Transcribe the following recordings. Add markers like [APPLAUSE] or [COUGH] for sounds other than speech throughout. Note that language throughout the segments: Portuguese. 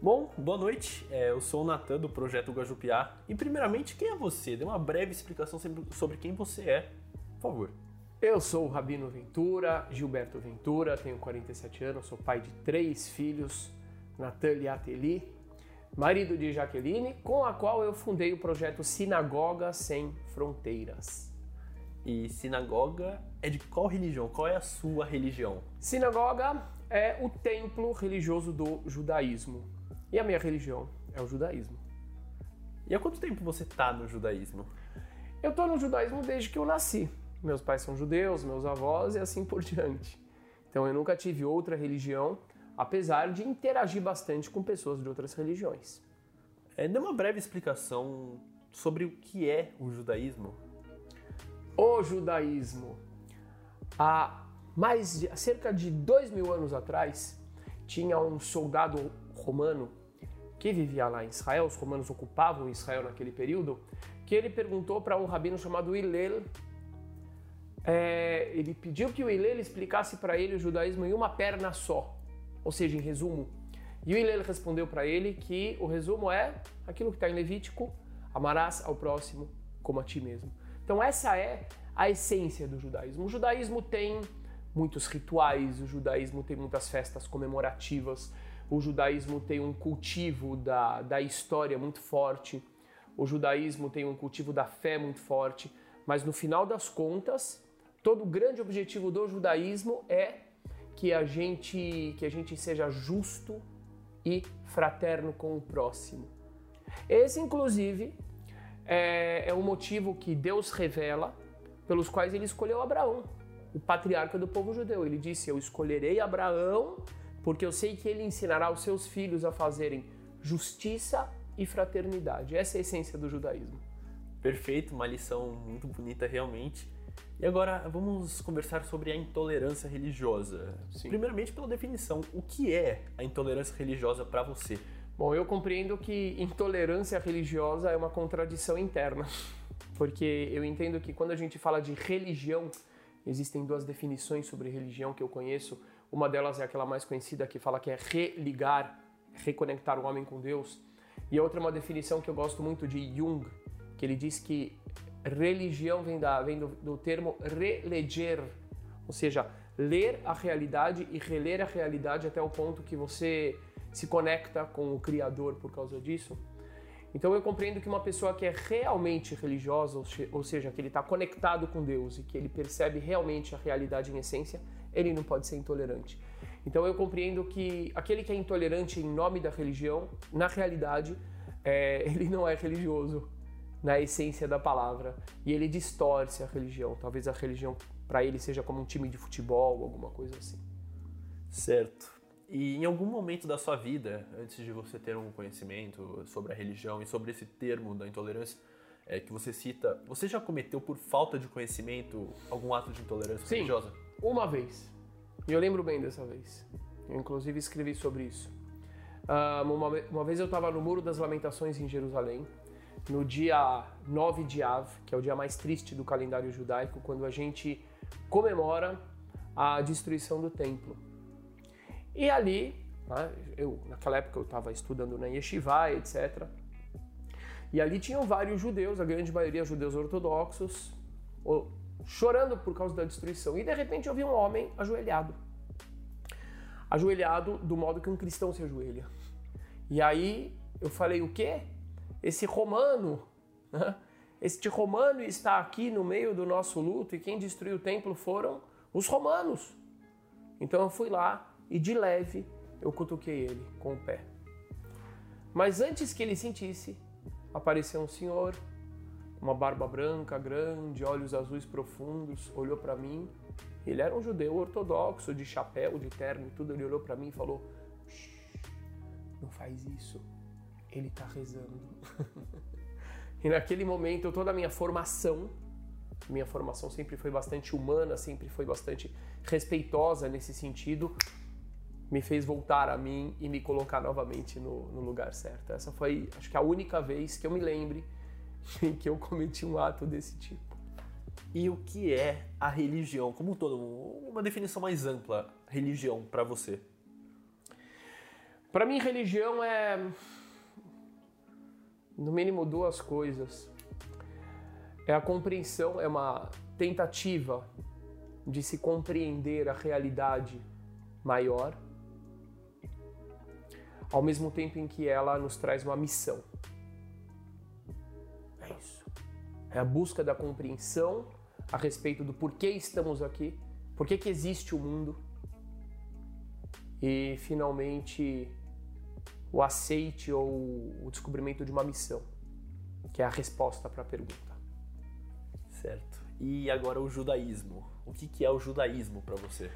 Bom, boa noite. É, eu sou o Natan do Projeto Guajupiá. E primeiramente, quem é você? Dê uma breve explicação sobre quem você é, por favor. Eu sou o Rabino Ventura, Gilberto Ventura, tenho 47 anos, sou pai de três filhos, Natan Liateli, marido de Jaqueline, com a qual eu fundei o projeto Sinagoga Sem Fronteiras. E sinagoga é de qual religião? Qual é a sua religião? Sinagoga é o templo religioso do judaísmo. E a minha religião é o judaísmo. E há quanto tempo você está no judaísmo? Eu estou no judaísmo desde que eu nasci. Meus pais são judeus, meus avós e assim por diante. Então eu nunca tive outra religião, apesar de interagir bastante com pessoas de outras religiões. É, dê uma breve explicação sobre o que é o judaísmo. O judaísmo. Há mais de, cerca de dois mil anos atrás, tinha um soldado romano que vivia lá em Israel, os romanos ocupavam Israel naquele período, que ele perguntou para um rabino chamado Hillel, é, ele pediu que o Hillel explicasse para ele o judaísmo em uma perna só, ou seja, em resumo. E o Hillel respondeu para ele que o resumo é aquilo que está em Levítico, amarás ao próximo como a ti mesmo. Então essa é a essência do judaísmo. O judaísmo tem muitos rituais, o judaísmo tem muitas festas comemorativas, o judaísmo tem um cultivo da, da história muito forte, o judaísmo tem um cultivo da fé muito forte, mas no final das contas, todo o grande objetivo do judaísmo é que a gente, que a gente seja justo e fraterno com o próximo. Esse, inclusive, é, é o motivo que Deus revela pelos quais ele escolheu Abraão, o patriarca do povo judeu. Ele disse: Eu escolherei Abraão porque eu sei que ele ensinará os seus filhos a fazerem justiça e fraternidade. Essa é a essência do judaísmo. Perfeito, uma lição muito bonita realmente. E agora vamos conversar sobre a intolerância religiosa. Sim. Primeiramente, pela definição, o que é a intolerância religiosa para você? Bom, eu compreendo que intolerância religiosa é uma contradição interna, [LAUGHS] porque eu entendo que quando a gente fala de religião, existem duas definições sobre religião que eu conheço. Uma delas é aquela mais conhecida que fala que é religar, reconectar o homem com Deus. E a outra é uma definição que eu gosto muito de Jung, que ele diz que religião vem, da, vem do, do termo releger, ou seja, ler a realidade e reler a realidade até o ponto que você se conecta com o Criador por causa disso. Então eu compreendo que uma pessoa que é realmente religiosa, ou seja, que ele está conectado com Deus e que ele percebe realmente a realidade em essência, ele não pode ser intolerante. Então eu compreendo que aquele que é intolerante em nome da religião, na realidade, é, [LAUGHS] ele não é religioso na essência da palavra e ele distorce a religião. Talvez a religião para ele seja como um time de futebol, alguma coisa assim. Certo. E em algum momento da sua vida, antes de você ter um conhecimento sobre a religião e sobre esse termo da intolerância é, que você cita, você já cometeu por falta de conhecimento algum ato de intolerância Sim, religiosa? Uma vez. E eu lembro bem dessa vez. Eu inclusive escrevi sobre isso. Um, uma, uma vez eu estava no Muro das Lamentações em Jerusalém, no dia 9 de Av, que é o dia mais triste do calendário judaico, quando a gente comemora a destruição do templo. E ali, né, eu naquela época eu estava estudando na Yeshiva, etc. E ali tinham vários judeus, a grande maioria judeus ortodoxos, chorando por causa da destruição. E de repente eu vi um homem ajoelhado. Ajoelhado do modo que um cristão se ajoelha. E aí eu falei: o quê? Esse romano, né? este romano está aqui no meio do nosso luto e quem destruiu o templo foram os romanos. Então eu fui lá e de leve eu cutuquei ele com o pé. Mas antes que ele sentisse, apareceu um senhor, uma barba branca grande, olhos azuis profundos, olhou para mim. Ele era um judeu ortodoxo, de chapéu, de terno e tudo. Ele olhou para mim e falou: Não faz isso. Ele está rezando. [LAUGHS] e naquele momento, toda a minha formação, minha formação sempre foi bastante humana, sempre foi bastante respeitosa nesse sentido, me fez voltar a mim e me colocar novamente no, no, lugar certo. Essa foi, acho que, a única vez que eu me lembre [LAUGHS] em que eu cometi um ato desse tipo. E o que é a religião? Como um todo, uma definição mais ampla, religião para você? Para mim, religião é no mínimo duas coisas. É a compreensão, é uma tentativa de se compreender a realidade maior, ao mesmo tempo em que ela nos traz uma missão. É isso. É a busca da compreensão a respeito do porquê estamos aqui, porquê que existe o mundo e finalmente o aceite ou o descobrimento de uma missão, que é a resposta para a pergunta. Certo. E agora o judaísmo. O que, que é o judaísmo para você?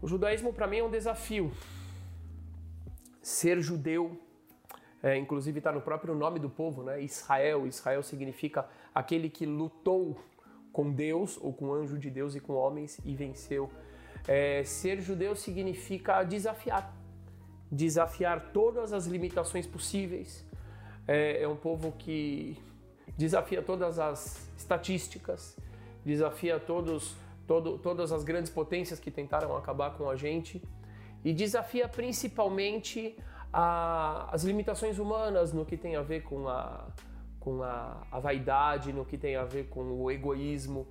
O judaísmo para mim é um desafio. Ser judeu, é, inclusive está no próprio nome do povo, né? Israel. Israel significa aquele que lutou com Deus ou com o anjo de Deus e com homens e venceu. É, ser judeu significa desafiar, desafiar todas as limitações possíveis. É, é um povo que desafia todas as estatísticas, desafia todos, todo, todas as grandes potências que tentaram acabar com a gente e desafia principalmente a, as limitações humanas no que tem a ver com a, com a, a vaidade, no que tem a ver com o egoísmo.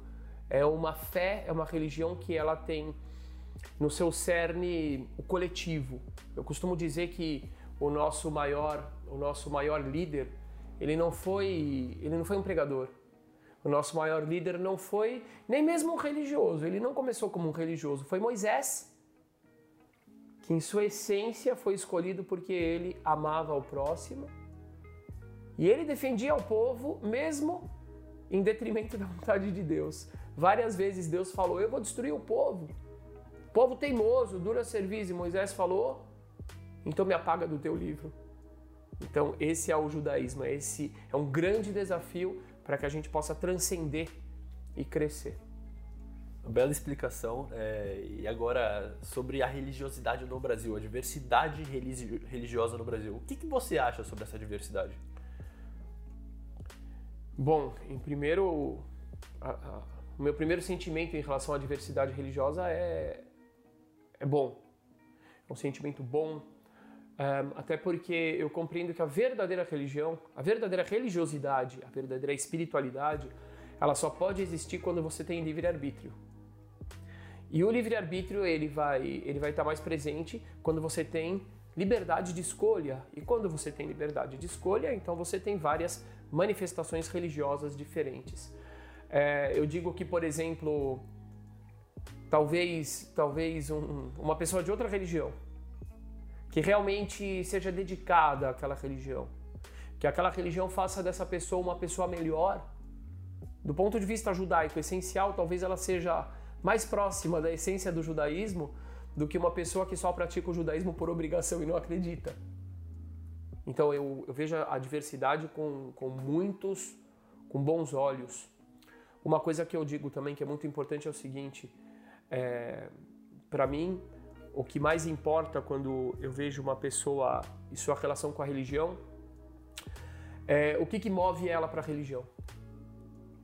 É uma fé, é uma religião que ela tem no seu cerne o coletivo. Eu costumo dizer que o nosso maior, o nosso maior líder, ele não foi, ele não foi um pregador. O nosso maior líder não foi nem mesmo um religioso. Ele não começou como um religioso, foi Moisés, que em sua essência foi escolhido porque ele amava o próximo e ele defendia o povo mesmo em detrimento da vontade de Deus. Várias vezes Deus falou: Eu vou destruir o povo. Povo teimoso, dura serviço. E Moisés falou: Então me apaga do teu livro. Então, esse é o judaísmo. Esse é um grande desafio para que a gente possa transcender e crescer. Bela explicação. É, e agora, sobre a religiosidade no Brasil, a diversidade religiosa no Brasil. O que, que você acha sobre essa diversidade? Bom, em primeiro, a, a, o meu primeiro sentimento em relação à diversidade religiosa é, é bom. É um sentimento bom, até porque eu compreendo que a verdadeira religião, a verdadeira religiosidade, a verdadeira espiritualidade, ela só pode existir quando você tem livre-arbítrio. E o livre-arbítrio ele vai, ele vai estar mais presente quando você tem liberdade de escolha. E quando você tem liberdade de escolha, então você tem várias manifestações religiosas diferentes. É, eu digo que, por exemplo, talvez, talvez um, uma pessoa de outra religião que realmente seja dedicada àquela religião, que aquela religião faça dessa pessoa uma pessoa melhor. Do ponto de vista judaico essencial, talvez ela seja mais próxima da essência do judaísmo do que uma pessoa que só pratica o judaísmo por obrigação e não acredita. Então eu, eu vejo a diversidade com, com muitos, com bons olhos. Uma coisa que eu digo também que é muito importante é o seguinte: é, para mim, o que mais importa quando eu vejo uma pessoa e sua relação com a religião é o que, que move ela para a religião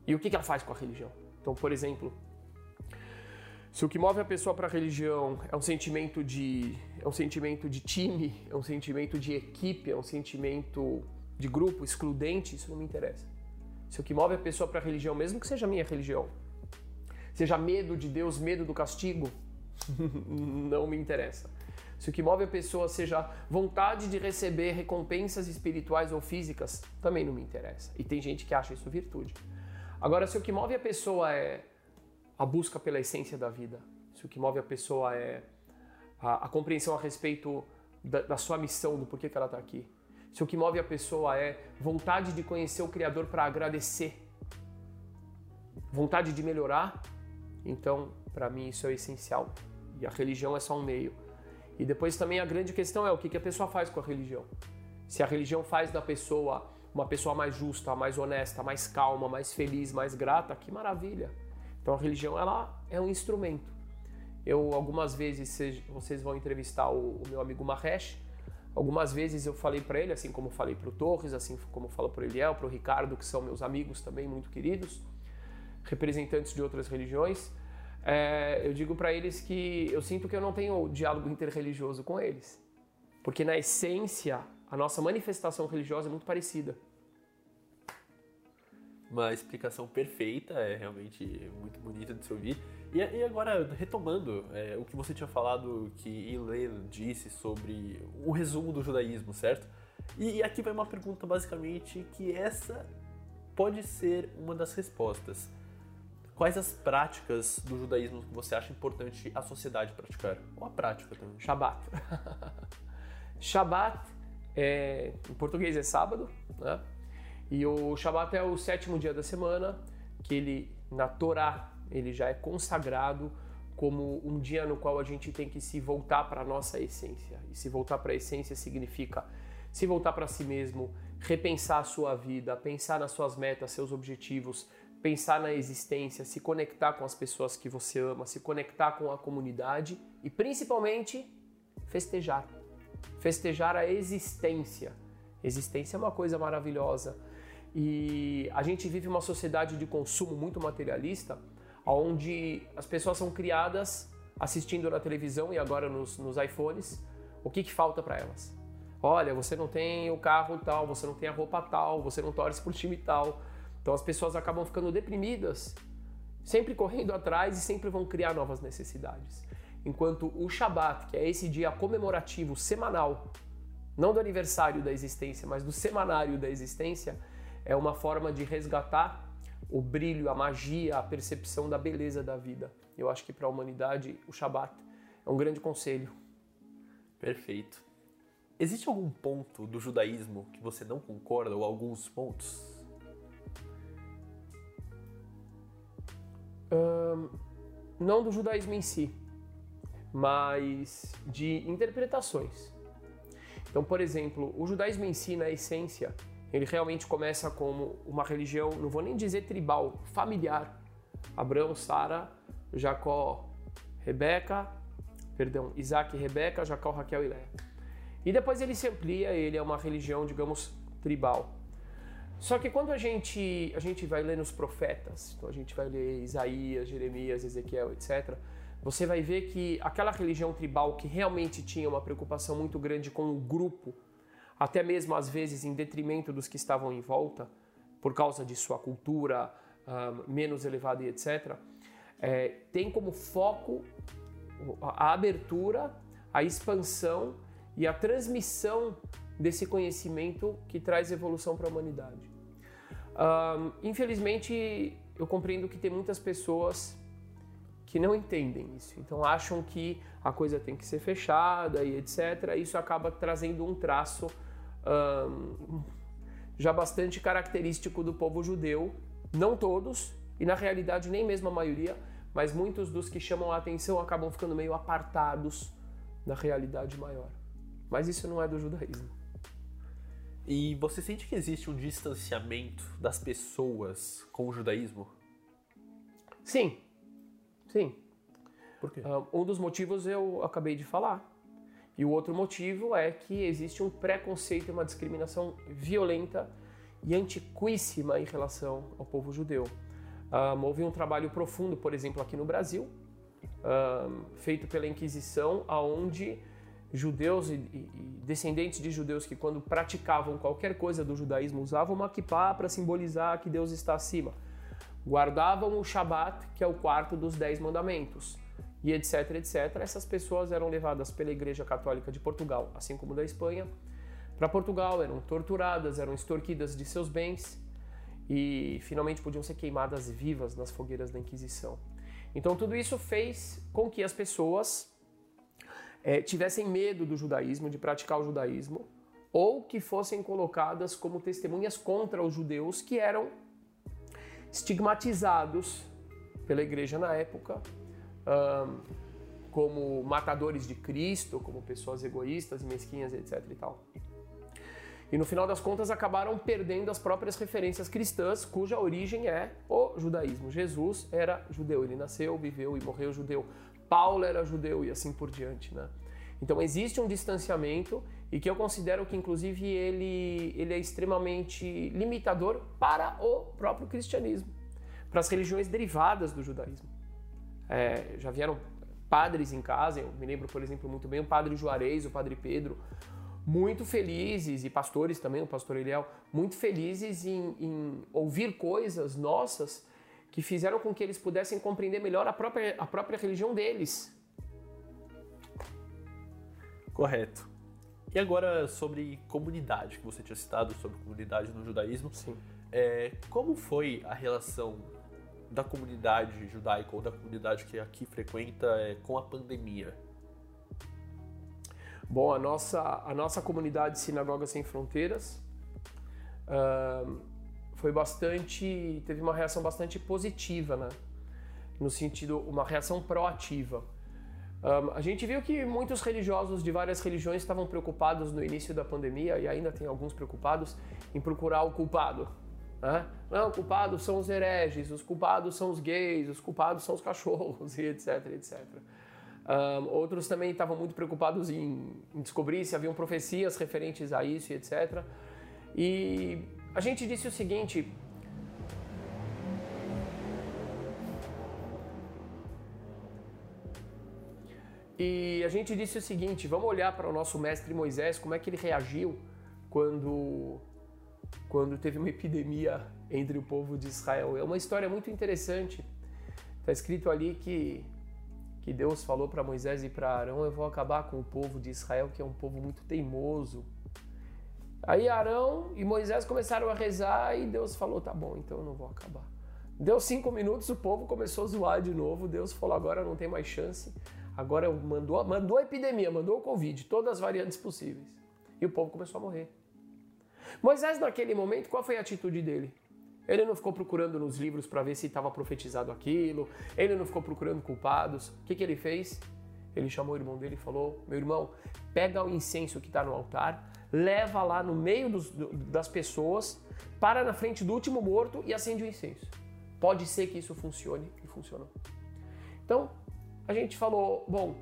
e o que, que ela faz com a religião. Então, por exemplo, se o que move a pessoa para a religião é um sentimento de é um sentimento de time, é um sentimento de equipe, é um sentimento de grupo excludente, isso não me interessa. Se o que move a pessoa para a religião, mesmo que seja minha religião, seja medo de Deus, medo do castigo, [LAUGHS] não me interessa. Se o que move a pessoa seja vontade de receber recompensas espirituais ou físicas, também não me interessa. E tem gente que acha isso virtude. Agora, se o que move a pessoa é a busca pela essência da vida. Se o que move a pessoa é a, a compreensão a respeito da, da, sua missão, do porquê que ela está aqui. Se o que move a pessoa é vontade de conhecer o Criador para agradecer, vontade de melhorar, então, para mim, isso é essencial. E a religião é só um meio. E depois também a grande questão é o que, que a pessoa faz com a religião. Se a religião faz da pessoa uma pessoa mais justa, mais honesta, mais calma, mais feliz, mais grata, que maravilha. Então a religião ela é um instrumento. Eu algumas vezes vocês vão entrevistar o, o meu amigo Mahesh. Algumas vezes eu falei para ele, assim como falei para o Torres, assim como falo para o Eliel, para o Ricardo, que são meus amigos também muito queridos, representantes de outras religiões. É, eu digo para eles que eu sinto que eu não tenho diálogo interreligioso com eles. Porque na essência, a nossa manifestação religiosa é muito parecida. Uma explicação perfeita, é realmente muito bonita de se ouvir. E, e agora, retomando é, o que você tinha falado, que Hillel disse sobre o resumo do judaísmo, certo? E, e aqui vai uma pergunta basicamente que essa pode ser uma das respostas. Quais as práticas do judaísmo que você acha importante a sociedade praticar? Ou a prática também? Shabat. [LAUGHS] Shabat, é, em português é sábado, né? E o Shabat é o sétimo dia da semana, que ele, na Torá, ele já é consagrado como um dia no qual a gente tem que se voltar para a nossa essência. E se voltar para a essência significa se voltar para si mesmo, repensar a sua vida, pensar nas suas metas, seus objetivos, pensar na existência, se conectar com as pessoas que você ama, se conectar com a comunidade e principalmente festejar. Festejar a existência. Existência é uma coisa maravilhosa. E a gente vive uma sociedade de consumo muito materialista, onde as pessoas são criadas assistindo na televisão e agora nos, nos iPhones. O que, que falta para elas? Olha, você não tem o carro tal, você não tem a roupa tal, você não torce por time tal. Então as pessoas acabam ficando deprimidas, sempre correndo atrás e sempre vão criar novas necessidades. Enquanto o Shabat, que é esse dia comemorativo semanal, não do aniversário da existência, mas do semanário da existência, é uma forma de resgatar o brilho, a magia, a percepção da beleza da vida. Eu acho que para a humanidade o Shabat é um grande conselho. Perfeito. Existe algum ponto do judaísmo que você não concorda ou alguns pontos? não do judaísmo em si, mas de interpretações. Então, por exemplo, o judaísmo em si, na essência, ele realmente começa como uma religião, não vou nem dizer tribal, familiar. Abraão, Sara, Jacó, Rebeca, perdão, Isaac e Rebeca, Jacó, Raquel e Léa. E depois ele se amplia, ele é uma religião, digamos, tribal. Só que quando a gente, a gente vai ler nos profetas, então a gente vai ler Isaías, Jeremias, Ezequiel, etc., você vai ver que aquela religião tribal que realmente tinha uma preocupação muito grande com o grupo, até mesmo às vezes em detrimento dos que estavam em volta, por causa de sua cultura um, menos elevada e etc., é, tem como foco a abertura, a expansão e a transmissão desse conhecimento que traz evolução para a humanidade. Um, infelizmente, eu compreendo que tem muitas pessoas que não entendem isso, então acham que a coisa tem que ser fechada e etc. Isso acaba trazendo um traço já bastante característico do povo judeu, não todos, e na realidade nem mesmo a maioria, mas muitos dos que chamam a atenção acabam ficando meio apartados da realidade maior. Mas isso não é do judaísmo. E você sente que existe um distanciamento das pessoas com o judaísmo? Sim, sim. Por quê? Um dos motivos eu acabei de falar. E o outro motivo é que existe um preconceito e uma discriminação violenta e antiquíssima em relação ao povo judeu. Um, houve um trabalho profundo, por exemplo, aqui no Brasil, um, feito pela Inquisição, aonde judeus e, e, descendentes de judeus que quando praticavam qualquer coisa do judaísmo usavam uma kippah para simbolizar que Deus está acima. Guardavam o Shabat, que é o quarto dos dez mandamentos, e etc, etc. Essas pessoas eram levadas pela Igreja Católica de Portugal, assim como da Espanha, para Portugal, eram torturadas, eram extorquidas de seus bens e finalmente podiam ser queimadas vivas nas fogueiras da Inquisição. Então tudo isso fez com que as pessoas é, tivessem medo do judaísmo, de praticar o judaísmo, ou que fossem colocadas como testemunhas contra os judeus que eram estigmatizados pela igreja na época um, como matadores de Cristo, como pessoas egoístas e mesquinhas, etc. e tal. E no final das contas acabaram perdendo as próprias referências cristãs, cuja origem é o judaísmo. Jesus era judeu, ele nasceu, viveu e morreu judeu. Paulo era judeu e assim por diante, né? Então existe um distanciamento e que eu considero que inclusive ele, ele é extremamente limitador para o próprio cristianismo, para as religiões derivadas do judaísmo. É, já vieram padres em casa, eu me lembro, por exemplo, muito bem o padre Juarez, o padre Pedro, muito felizes, e pastores também, o pastor Eliel, muito felizes em, em ouvir coisas nossas que fizeram com que eles pudessem compreender melhor a própria, a própria religião deles. Correto. E agora sobre comunidade, que você tinha citado sobre comunidade no judaísmo. Sim. É, como foi a relação da comunidade judaica ou da comunidade que aqui frequenta é, com a pandemia? Bom, a nossa, a nossa comunidade Sinagoga Sem Fronteiras uh, foi bastante. teve uma reação bastante positiva, né? No sentido, uma reação proativa. Um, a gente viu que muitos religiosos de várias religiões estavam preocupados no início da pandemia, e ainda tem alguns preocupados, em procurar o culpado. Né? Não, culpados são os hereges, os culpados são os gays, os culpados são os cachorros, [LAUGHS] e etc, etc. Um, outros também estavam muito preocupados em, em, descobrir se haviam profecias referentes a isso e etc. E a gente disse o seguinte: E a gente disse o seguinte: vamos olhar para o nosso mestre Moisés, como é que ele reagiu quando quando teve uma epidemia entre o povo de Israel. É uma história muito interessante. Está escrito ali que, que Deus falou para Moisés e para Arão: Eu vou acabar com o povo de Israel, que é um povo muito teimoso. Aí Arão e Moisés começaram a rezar e Deus falou: Tá bom, então eu não vou acabar. Deu cinco minutos, o povo começou a zoar de novo. Deus falou: Agora não tem mais chance. Agora mandou, mandou a epidemia, mandou o Covid, todas as variantes possíveis. E o povo começou a morrer. Moisés, naquele momento, qual foi a atitude dele? Ele não ficou procurando nos livros para ver se estava profetizado aquilo, ele não ficou procurando culpados. O que, que ele fez? Ele chamou o irmão dele e falou: Meu irmão, pega o incenso que está no altar, leva lá no meio dos, das pessoas, para na frente do último morto e acende o incenso. Pode ser que isso funcione e funcionou. Então, a gente falou: bom,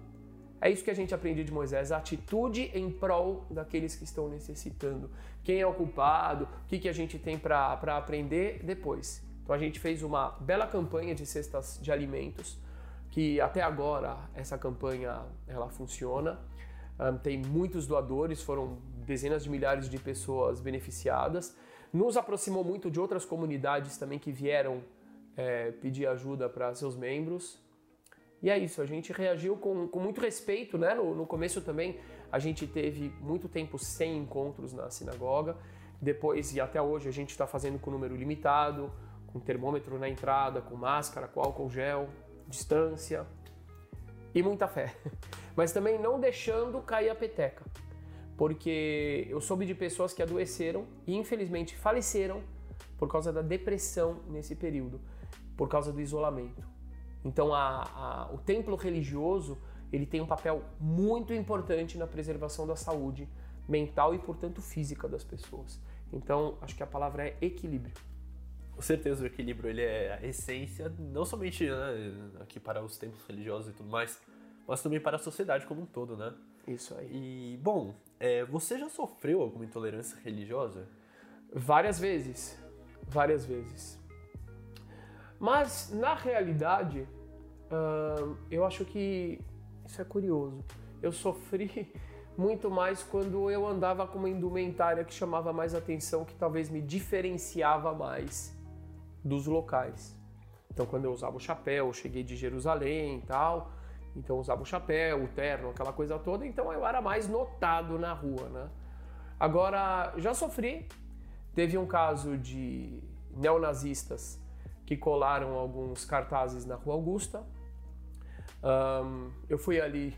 é isso que a gente aprende de Moisés, a atitude em prol daqueles que estão necessitando. Quem é o culpado, o que, que a gente tem para aprender depois. Então a gente fez uma bela campanha de cestas de alimentos, que até agora essa campanha ela funciona. Um, tem muitos doadores, foram dezenas de milhares de pessoas beneficiadas. Nos aproximou muito de outras comunidades também que vieram é, pedir ajuda para seus membros. E é isso, a gente reagiu com, com muito respeito, né? No, no começo também a gente teve muito tempo sem encontros na sinagoga. Depois e até hoje a gente está fazendo com número limitado, com termômetro na entrada, com máscara, com álcool gel, distância e muita fé. [LAUGHS] Mas também não deixando cair a peteca, porque eu soube de pessoas que adoeceram e infelizmente faleceram por causa da depressão nesse período, por causa do isolamento. Então, a, a, o templo religioso ele tem um papel muito importante na preservação da saúde mental e, portanto, física das pessoas. Então, acho que a palavra é equilíbrio. Com certeza, o equilíbrio ele é a essência, não somente né, aqui para os templos religiosos e tudo mais, mas também para a sociedade como um todo, né? Isso aí. E, bom, é, você já sofreu alguma intolerância religiosa? Várias vezes. Várias vezes. Mas, na realidade, uh, eu acho que isso é curioso. Eu sofri [LAUGHS] muito mais quando eu andava com uma indumentária que chamava mais atenção, que talvez me diferenciava mais dos locais. Então, quando eu usava o chapéu, eu cheguei de Jerusalém e tal, então eu usava o chapéu, o terno, aquela coisa toda, então eu era mais notado na rua, né? Agora, já sofri. Teve um caso de neonazistas que colaram alguns cartazes na Rua Augusta. Um, eu fui ali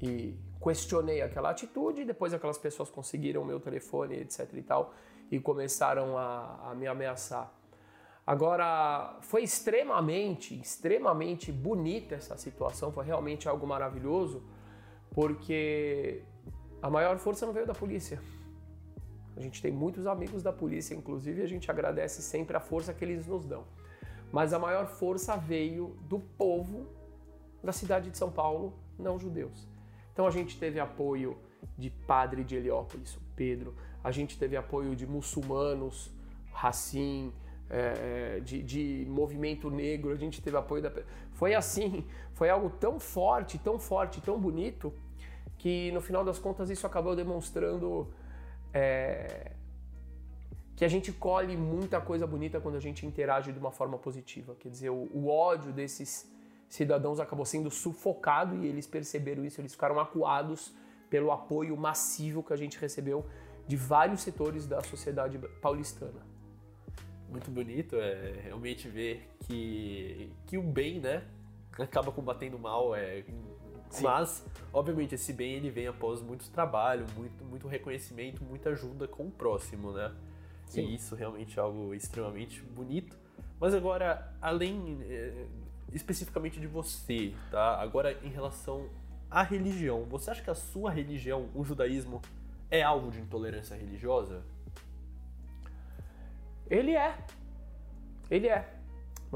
e questionei aquela atitude, depois aquelas pessoas conseguiram meu telefone, etc e tal, e começaram a, a me ameaçar. Agora, foi extremamente, extremamente bonita essa situação, foi realmente algo maravilhoso, porque a maior força não veio da polícia. A gente tem muitos amigos da polícia, inclusive, e a gente agradece sempre a força que eles nos dão mas a maior força veio do povo da cidade de São Paulo, não judeus. Então a gente teve apoio de padre de Heliópolis, Pedro, a gente teve apoio de muçulmanos, Racim, é, de, de, movimento negro, a gente teve apoio da. Foi assim, foi algo tão forte, tão forte, tão bonito, que no final das contas isso acabou demonstrando é, que a gente colhe muita coisa bonita quando a gente interage de uma forma positiva. Quer dizer, o, o ódio desses cidadãos acabou sendo sufocado e eles perceberam isso, eles ficaram acuados pelo apoio massivo que a gente recebeu de vários setores da sociedade paulistana. Muito bonito é realmente ver que, que o bem, né, acaba combatendo o mal, é, Sim. mas obviamente esse bem ele vem após muito trabalho, muito, muito reconhecimento, muita ajuda com o próximo, né? Sim. E isso realmente é algo extremamente bonito. Mas agora, além é, especificamente de você, tá? Agora em relação à religião, você acha que a sua religião, o judaísmo, é alvo de intolerância religiosa? Ele é. Ele é.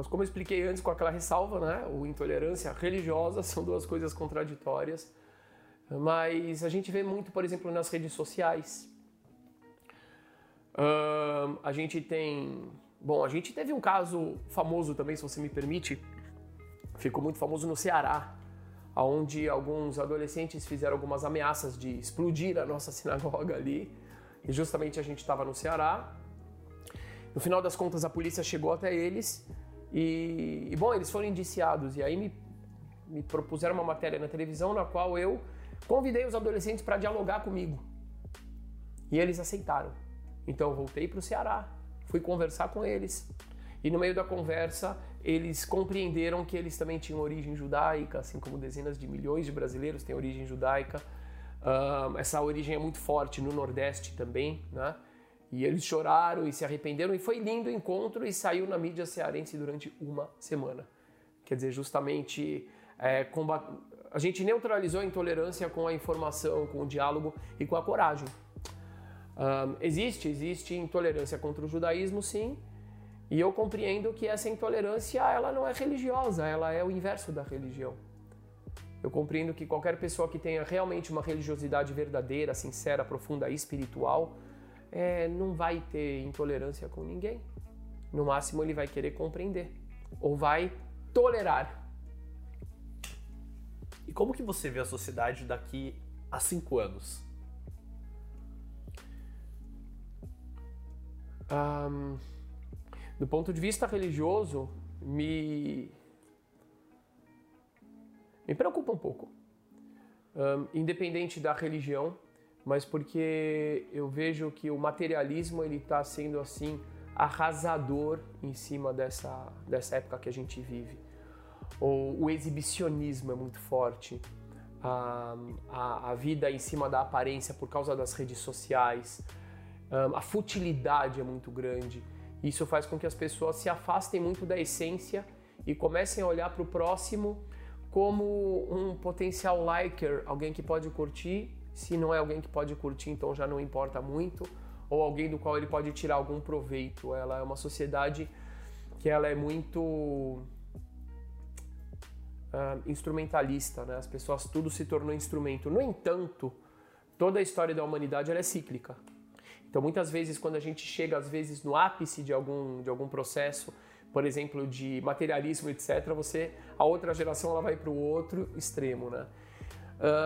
Mas como eu expliquei antes com aquela ressalva, né? O intolerância religiosa [LAUGHS] são duas coisas contraditórias. Mas a gente vê muito, por exemplo, nas redes sociais. A gente tem. Bom, a gente teve um caso famoso também, se você me permite. Ficou muito famoso no Ceará, onde alguns adolescentes fizeram algumas ameaças de explodir a nossa [LAUGHS] sinagoga ali. E justamente a gente estava no Ceará. No final das contas, a polícia chegou até eles e, e bom, eles foram indiciados. E aí me, me propuseram uma matéria na televisão na qual eu convidei os adolescentes para dialogar comigo. E eles aceitaram. Então eu voltei para o Ceará, fui conversar com eles. E no meio da conversa, eles compreenderam que eles também tinham origem judaica, assim como dezenas de milhões de brasileiros têm origem judaica. Uh, essa origem é muito forte no Nordeste também, né? E eles choraram e se arrependeram, e foi lindo o encontro e saiu na mídia cearense durante uma semana. Quer dizer, justamente é, combat... a gente neutralizou a intolerância com a informação, com o diálogo e com a coragem. Um, existe, existe intolerância contra o judaísmo, sim, e eu compreendo que essa intolerância ela não é religiosa, ela é o inverso da religião. Eu compreendo que qualquer pessoa que tenha realmente uma religiosidade verdadeira, sincera, profunda e espiritual, é, não vai ter intolerância com ninguém. No máximo, ele vai querer compreender ou vai tolerar. E como que você vê a sociedade daqui a cinco anos? Um, do ponto de vista religioso, me, me preocupa um pouco. Um, independente da religião, mas porque eu vejo que o materialismo ele está sendo assim arrasador em cima dessa, dessa época que a gente vive. O, o exibicionismo é muito forte, a, a, a, vida em cima da aparência por causa das redes sociais, a futilidade é muito grande. Isso faz com que as pessoas se afastem muito da essência e comecem a olhar para o próximo como um potencial liker, alguém que pode curtir. Se não é alguém que pode curtir, então já não importa muito, ou alguém do qual ele pode tirar algum proveito. Ela é uma sociedade que ela é muito uh, instrumentalista, né? As pessoas tudo se tornou instrumento. No entanto, toda a história da humanidade ela é cíclica. Então, muitas vezes, quando a gente chega, às vezes, no ápice de algum, de algum processo, por exemplo, de materialismo, etc., você, a outra geração, ela vai para o outro extremo, né?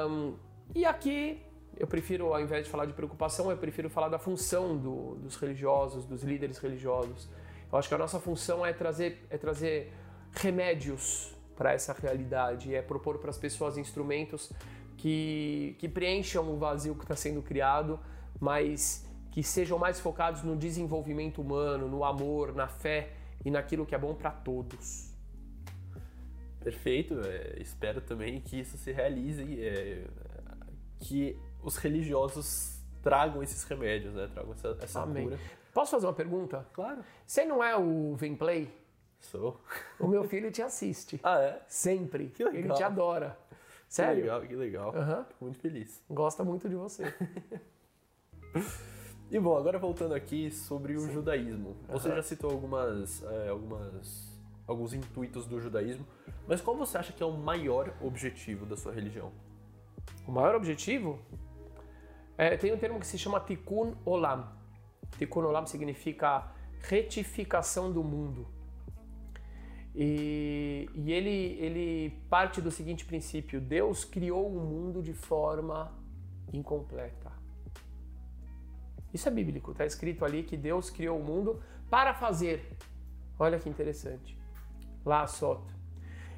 Um, e aqui, eu prefiro, ao invés de falar de preocupação, eu prefiro falar da função do, dos religiosos, dos líderes religiosos. Eu acho que a nossa função é trazer, é trazer remédios para essa realidade, é propor para as pessoas instrumentos que, que preencham o vazio que está sendo criado, mas que sejam mais focados no desenvolvimento humano, no amor, na fé e naquilo que é bom para todos. Perfeito, é, espero também que isso se realize, é, que os religiosos tragam esses remédios, né? tragam essa, essa Amém. cura. Posso fazer uma pergunta? Claro. Você não é o Vemplay? Sou. O meu filho te assiste. ah, é? Sempre. Que legal. Ele te adora. Sério? Que legal, que legal. Uhum. Fico muito feliz. Gosta muito de você. [LAUGHS] E bom, agora voltando aqui sobre o Sim. judaísmo. Você uhum. já citou algumas, é, algumas, alguns intuitos do judaísmo, mas qual você acha que é o maior objetivo da sua religião? O maior objetivo? É, tem um termo que se chama Tikkun Olam. Tikkun Olam significa retificação do mundo. E, e, ele, ele parte do seguinte princípio: Deus criou o mundo de forma incompleta. Isso é bíblico, está escrito ali que Deus criou o mundo para fazer. Olha que interessante. Lá solta.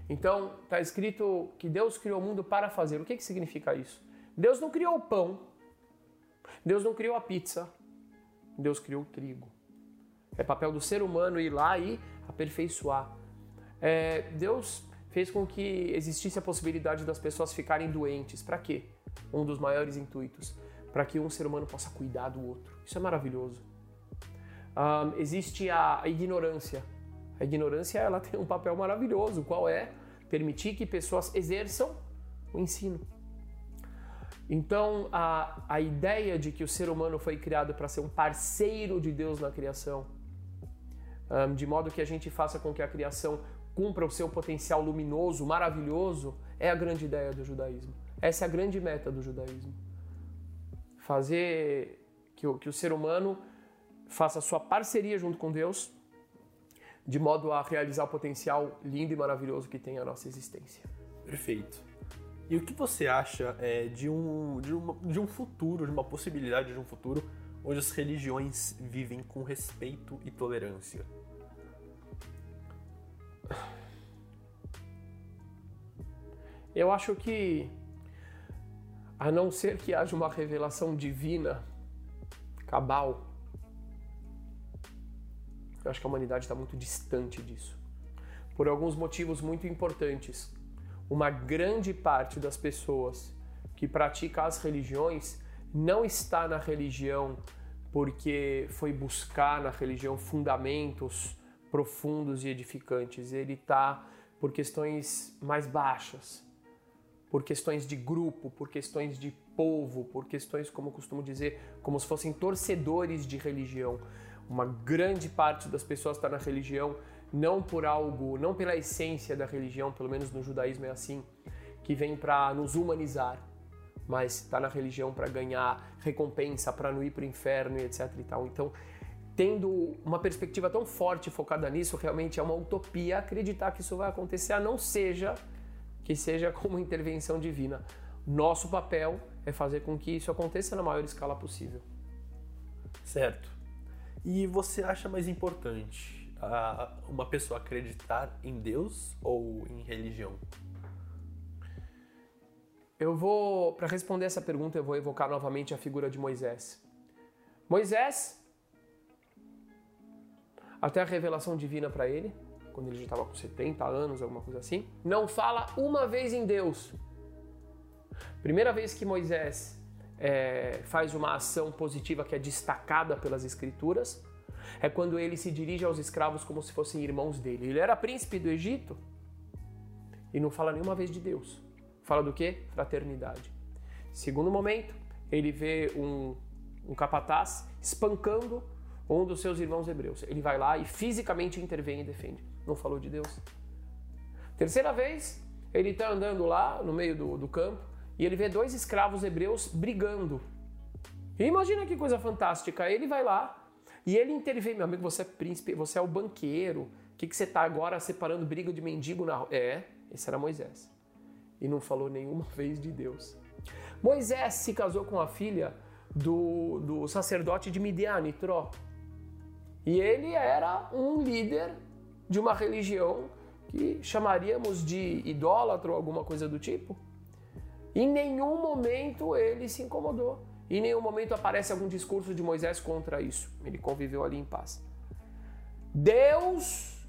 Então, está escrito que Deus criou o mundo para fazer. O que, que significa isso? Deus não criou o pão. Deus não criou a pizza. Deus criou o trigo. É papel do ser humano ir lá e aperfeiçoar. É, Deus fez com que existisse a possibilidade das pessoas ficarem doentes. Para quê? Um dos maiores intuitos. Para que um ser humano possa cuidar do outro. Isso é maravilhoso. Um, existe a ignorância. A ignorância ela tem um papel maravilhoso. Qual é? Permitir que pessoas exerçam o ensino. Então, a, a ideia de que o ser humano foi criado para ser um parceiro de Deus na criação, um, de modo que a gente faça com que a criação cumpra o seu potencial luminoso, maravilhoso, é a grande ideia do judaísmo. Essa é a grande meta do judaísmo. Fazer que o, que o ser humano faça sua parceria junto com Deus, de modo a realizar o potencial lindo e maravilhoso que tem a nossa existência. Perfeito. E o que você acha é, de, um, de, uma, de um futuro, de uma possibilidade de um futuro onde as religiões vivem com respeito e tolerância? Eu acho que, a não ser que haja uma revelação divina, cabal, eu acho que a humanidade está muito distante disso. Por alguns motivos muito importantes. Uma grande parte das pessoas que pratica as religiões não está na religião porque foi buscar na religião fundamentos profundos e edificantes. Ele está por questões mais baixas, por questões de grupo, por questões de povo, por questões, como costumo dizer, como se fossem torcedores de religião. Uma grande parte das pessoas está na religião não por algo, não pela essência da religião, pelo menos no judaísmo é assim, que vem para nos humanizar, mas está na religião para ganhar recompensa, para não ir para o inferno e etc e tal. Então, tendo uma perspectiva tão forte focada nisso, realmente é uma utopia acreditar que isso vai acontecer, a não seja que seja [LAUGHS] como intervenção divina. Nosso papel é fazer com que isso aconteça na maior escala possível. Certo. E você acha mais importante uma pessoa acreditar em Deus ou em religião? Eu vou, para responder essa pergunta, eu vou evocar novamente a figura de Moisés. Moisés até a revelação divina para ele, quando ele já estava com 70 anos, alguma coisa assim, não fala uma vez em Deus. Primeira vez que Moisés é, faz uma ação positiva que é destacada pelas Escrituras é quando ele se dirige aos escravos como se fossem irmãos dele. Ele era príncipe do Egito e não fala nenhuma vez de Deus. Fala do que? Fraternidade. Segundo momento, ele vê um, um capataz espancando um dos seus irmãos hebreus. Ele vai lá e fisicamente intervém e defende. Não falou de Deus. Terceira vez, ele está andando lá no meio do, do campo e ele vê dois escravos hebreus brigando. E imagina que coisa fantástica. Ele vai lá e ele intervém. Meu amigo, você é príncipe, você é o banqueiro. O que, que você está agora separando briga de mendigo na rua? É, esse era Moisés. E não falou nenhuma [LAUGHS] vez de Deus. Moisés se casou com a filha do, do sacerdote de Midian, Itró. E ele era um líder de uma religião que chamaríamos de idólatra ou alguma coisa do tipo. Em nenhum momento ele se incomodou. Em nenhum momento aparece algum discurso de Moisés contra isso. Ele conviveu ali em paz. Deus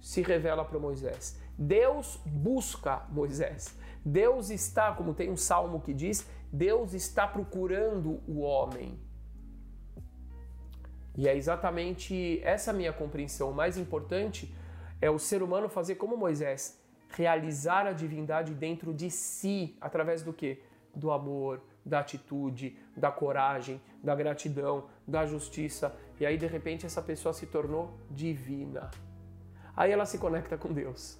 se revela para Moisés. Deus busca Moisés. Deus está, como tem um salmo que diz, Deus está procurando o homem. E é exatamente essa minha compreensão. O mais importante é o ser humano fazer como Moisés, realizar a divindade dentro de si, através do que? Do amor, da atitude, da coragem, da gratidão, da justiça. E aí de repente essa pessoa se tornou divina. Aí ela se conecta com Deus.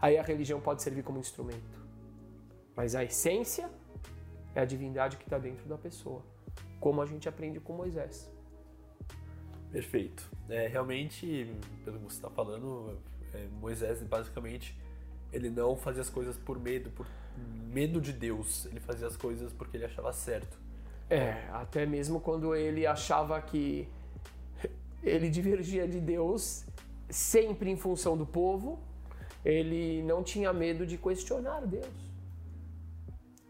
Aí a religião pode servir como instrumento. Mas a essência é a divindade que está dentro da pessoa, como a gente aprende com Moisés. Perfeito. É, realmente, pelo que você está falando, é, Moisés basicamente ele não fazia as coisas por medo, por medo de Deus. Ele fazia as coisas porque ele achava certo. É, até mesmo quando ele achava que ele divergia de Deus, sempre em função do povo, ele não tinha medo de questionar Deus.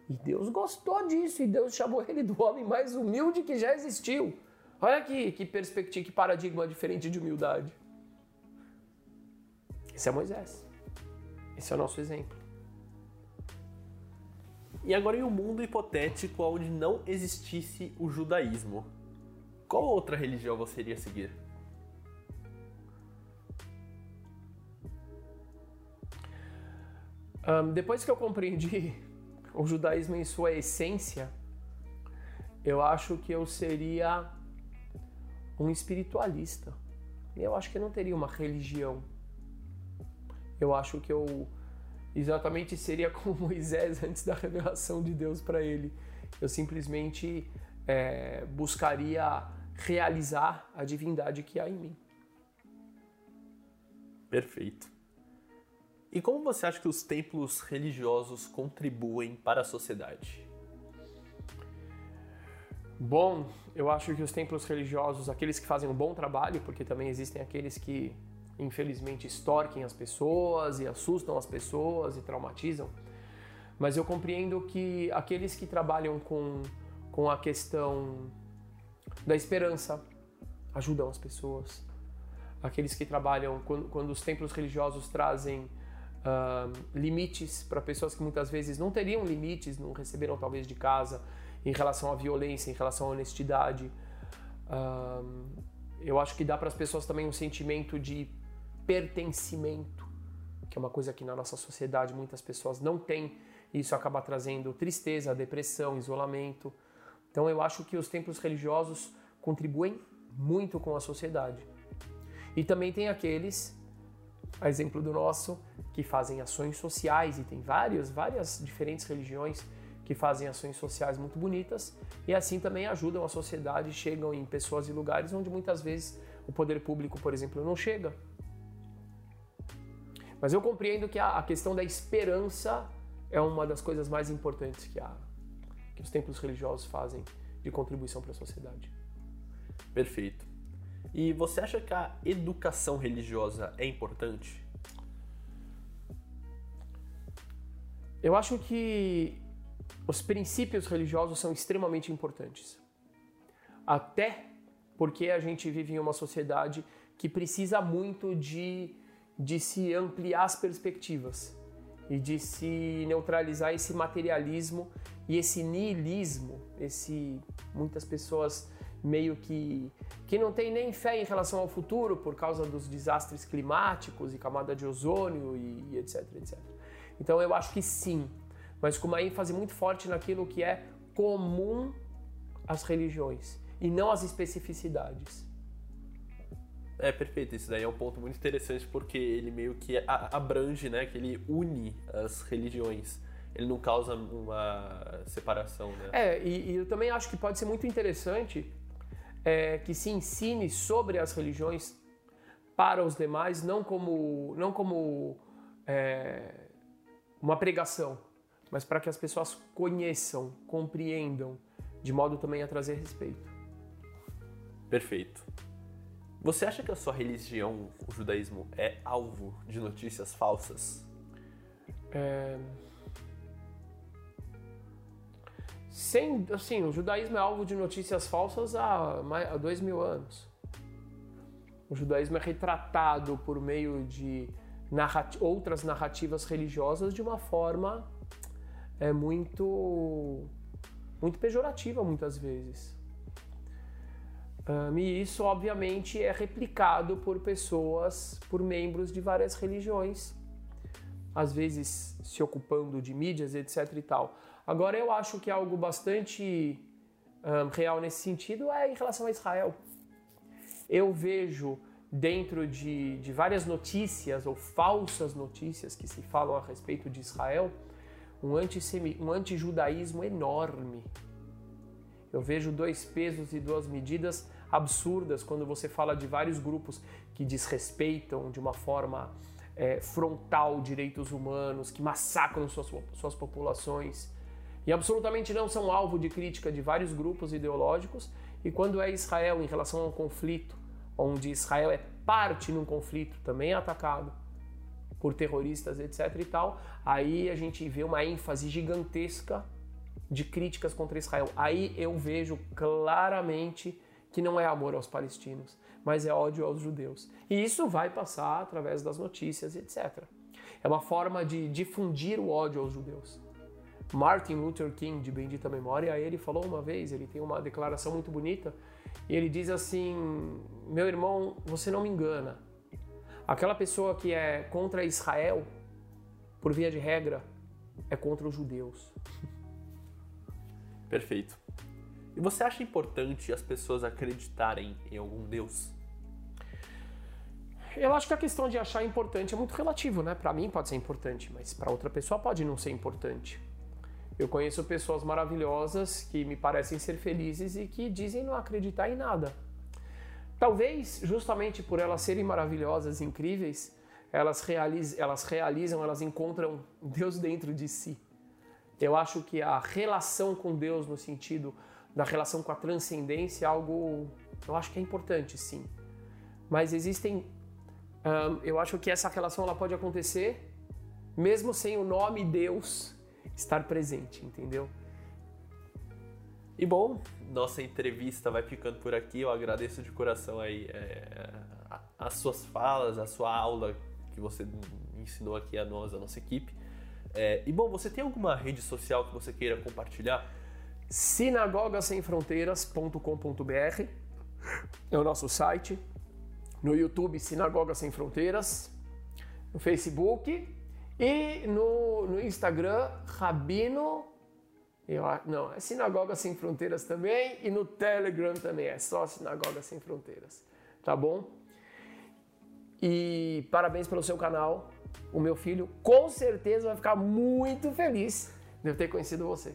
E Deus gostou disso, e Deus chamou ele do homem mais humilde que já existiu. Olha que, que perspectiva, que paradigma diferente de humildade. Esse é Moisés. Esse é o nosso exemplo. E agora em um mundo hipotético onde não existisse o judaísmo, qual outra religião você iria seguir? Um, depois que eu compreendi o judaísmo em sua essência, eu acho que eu seria um espiritualista. Eu acho que eu não teria uma religião. Eu acho que eu exatamente seria [LAUGHS] como Moisés antes da revelação de Deus para ele. Eu simplesmente é, buscaria realizar a divindade que há em mim. Perfeito. E como você acha que os templos religiosos contribuem para a sociedade? Bom, eu acho que os templos religiosos, aqueles que fazem um bom trabalho, porque também existem aqueles que infelizmente extorquem as pessoas e assustam as pessoas e traumatizam, mas eu compreendo que aqueles que trabalham com, com a questão da esperança ajudam as pessoas. Aqueles que trabalham, quando, quando os templos religiosos trazem uh, limites para pessoas que muitas vezes não teriam limites, não receberam talvez de casa, em relação à violência, em relação à honestidade. Uh, eu acho que dá para as pessoas também um sentimento de pertencimento, que é uma coisa que na nossa sociedade muitas pessoas não têm, e isso acaba trazendo tristeza, depressão, isolamento. Então eu acho que os templos religiosos contribuem muito com a sociedade. E também tem aqueles, a exemplo do nosso, que fazem ações sociais e tem várias, várias diferentes religiões que fazem ações sociais muito bonitas e assim também ajudam a sociedade, chegam em pessoas e lugares onde muitas vezes o poder público, por exemplo, não chega. Mas eu compreendo que a, questão da esperança é uma das coisas mais importantes que, a, que os templos religiosos fazem de contribuição para a sociedade. Perfeito. E você acha que a educação religiosa é importante? Eu acho que os princípios religiosos são extremamente importantes. Até porque a gente vive em uma sociedade que precisa muito de, de se ampliar as perspectivas e de se neutralizar esse materialismo e esse niilismo, esse muitas pessoas meio que que não tem nem fé em relação ao futuro por causa dos desastres climáticos e camada de ozônio e, e etc, etc. Então eu acho que sim, mas com uma ênfase muito forte naquilo que é comum às religiões e não às especificidades. É, perfeito. Isso daí é um ponto muito interessante porque ele meio que abrange, né? Que ele une as religiões. Ele não causa uma separação, né? É, e, e eu também acho que pode ser muito interessante é, que se ensine sobre as religiões para os demais, não como, não como é, uma pregação, mas para que as pessoas conheçam, compreendam, de modo também a trazer respeito. Perfeito. Você acha que a sua religião, o judaísmo, é alvo de notícias falsas? É... Sem, assim, o judaísmo é alvo de notícias falsas há, mais, há dois mil anos. O judaísmo é retratado por meio de outras narrativas religiosas de uma forma é muito muito pejorativa muitas vezes. Um, e isso obviamente é replicado por pessoas, por membros de várias religiões, às vezes se ocupando de mídias, etc e tal. Agora eu acho que algo bastante um, real nesse sentido é em relação a Israel. Eu vejo dentro de, de várias notícias ou falsas notícias que se falam a respeito de Israel, um, um antijudaísmo enorme. Eu vejo dois pesos e duas medidas absurdas quando você fala de vários grupos que desrespeitam de uma forma é, frontal direitos humanos, que massacram suas, suas populações e absolutamente não são alvo de crítica de vários grupos ideológicos. E quando é Israel em relação a um conflito, onde Israel é parte num conflito, também atacado por terroristas, etc. e tal, aí a gente vê uma ênfase gigantesca de críticas contra Israel. Aí eu vejo claramente que não é amor aos palestinos, mas é ódio aos judeus. E isso vai passar através das notícias, etc. É uma forma de difundir o ódio aos judeus. Martin Luther King, de bendita memória, ele falou uma vez, ele tem uma declaração muito bonita, e ele diz assim: Meu irmão, você não me engana. Aquela pessoa que é contra Israel, por via de regra, é contra os judeus. Perfeito. E você acha importante as pessoas acreditarem em algum Deus? Eu acho que a questão de achar importante é muito relativo, né? Para mim pode ser importante, mas para outra pessoa pode não ser importante. Eu conheço pessoas maravilhosas que me parecem ser felizes e que dizem não acreditar em nada. Talvez, justamente por elas serem maravilhosas, incríveis, elas, realiz, elas realizam, elas encontram Deus dentro de si. Eu acho que a relação com Deus, no sentido da relação com a transcendência, é algo. Eu acho que é importante, sim. Mas existem. eu acho que essa relação ela pode acontecer mesmo sem o nome Deus estar presente, entendeu? E bom, nossa entrevista vai ficando por aqui. Eu agradeço de coração aí é, as suas falas, a sua aula que você ensinou aqui a nós, a nossa equipe. É, e bom, você tem alguma rede social que você queira compartilhar? sinagogasemfronteiras.com.br é o nosso site. No YouTube, Sinagoga Sem Fronteiras. No Facebook e no, no Instagram, Rabino. Eu, não, é Sinagoga Sem Fronteiras também. E no Telegram também, é só Sinagoga Sem Fronteiras. Tá bom? E parabéns pelo seu canal. O meu filho com certeza vai ficar muito feliz de eu ter conhecido você.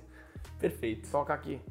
Perfeito. Toca aqui.